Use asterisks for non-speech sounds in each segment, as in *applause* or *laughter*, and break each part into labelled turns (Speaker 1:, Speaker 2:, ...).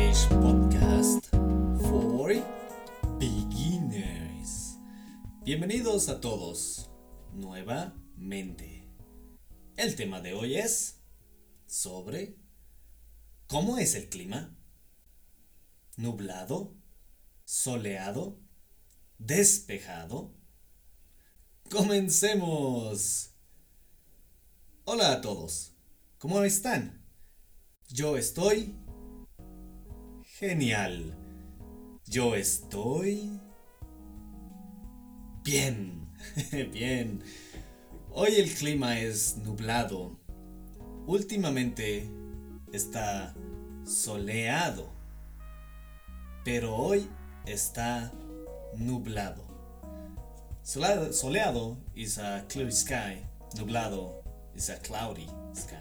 Speaker 1: Podcast for beginners. Bienvenidos a todos nuevamente. El tema de hoy es sobre cómo es el clima. Nublado, soleado, despejado. Comencemos. Hola a todos. ¿Cómo están? Yo estoy genial. Yo estoy bien. *laughs* bien. Hoy el clima es nublado. Últimamente está soleado. Pero hoy está nublado. Soleado is a clear sky. Nublado is a cloudy sky.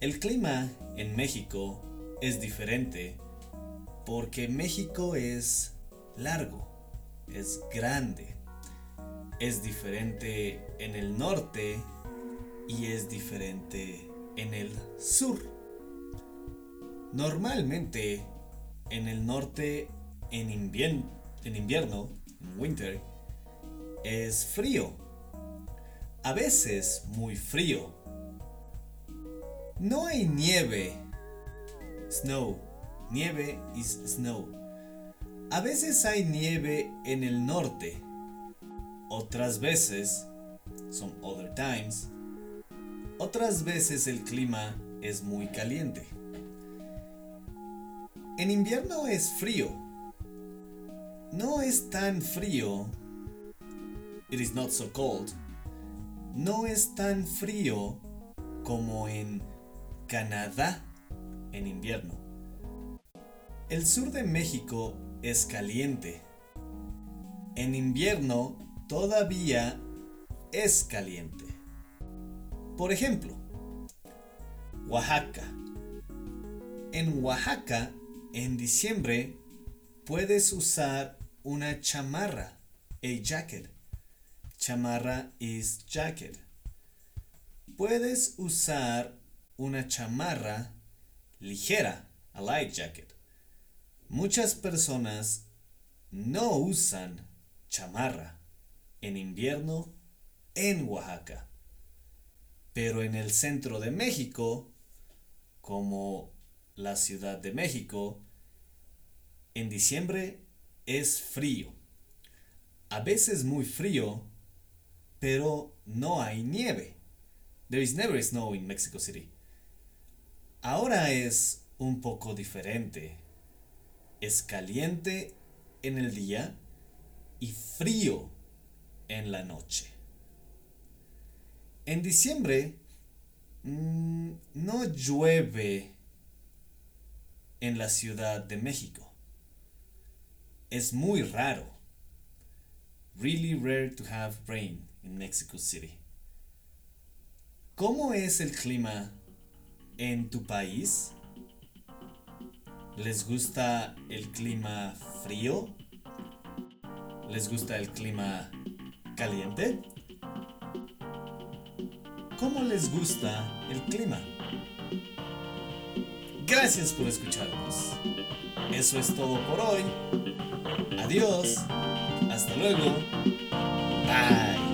Speaker 1: El clima en México es diferente porque México es largo, es grande, es diferente en el norte y es diferente en el sur. Normalmente en el norte en, en invierno, en winter, es frío. A veces muy frío. No hay nieve. Snow. Nieve is snow. A veces hay nieve en el norte. Otras veces, some other times, otras veces el clima es muy caliente. En invierno es frío. No es tan frío. It is not so cold. No es tan frío como en Canadá en invierno. El sur de México es caliente. En invierno todavía es caliente. Por ejemplo, Oaxaca. En Oaxaca en diciembre puedes usar una chamarra, a jacket. Chamarra is jacket. Puedes usar una chamarra ligera, a light jacket. Muchas personas no usan chamarra en invierno en Oaxaca. Pero en el centro de México, como la Ciudad de México, en diciembre es frío. A veces muy frío, pero no hay nieve. There is never snow in Mexico City. Ahora es un poco diferente. Es caliente en el día y frío en la noche. En diciembre mm, no llueve en la Ciudad de México. Es muy raro. Really rare to have rain in Mexico City. ¿Cómo es el clima en tu país? ¿Les gusta el clima frío? ¿Les gusta el clima caliente? ¿Cómo les gusta el clima? Gracias por escucharnos. Eso es todo por hoy. Adiós. Hasta luego. Bye.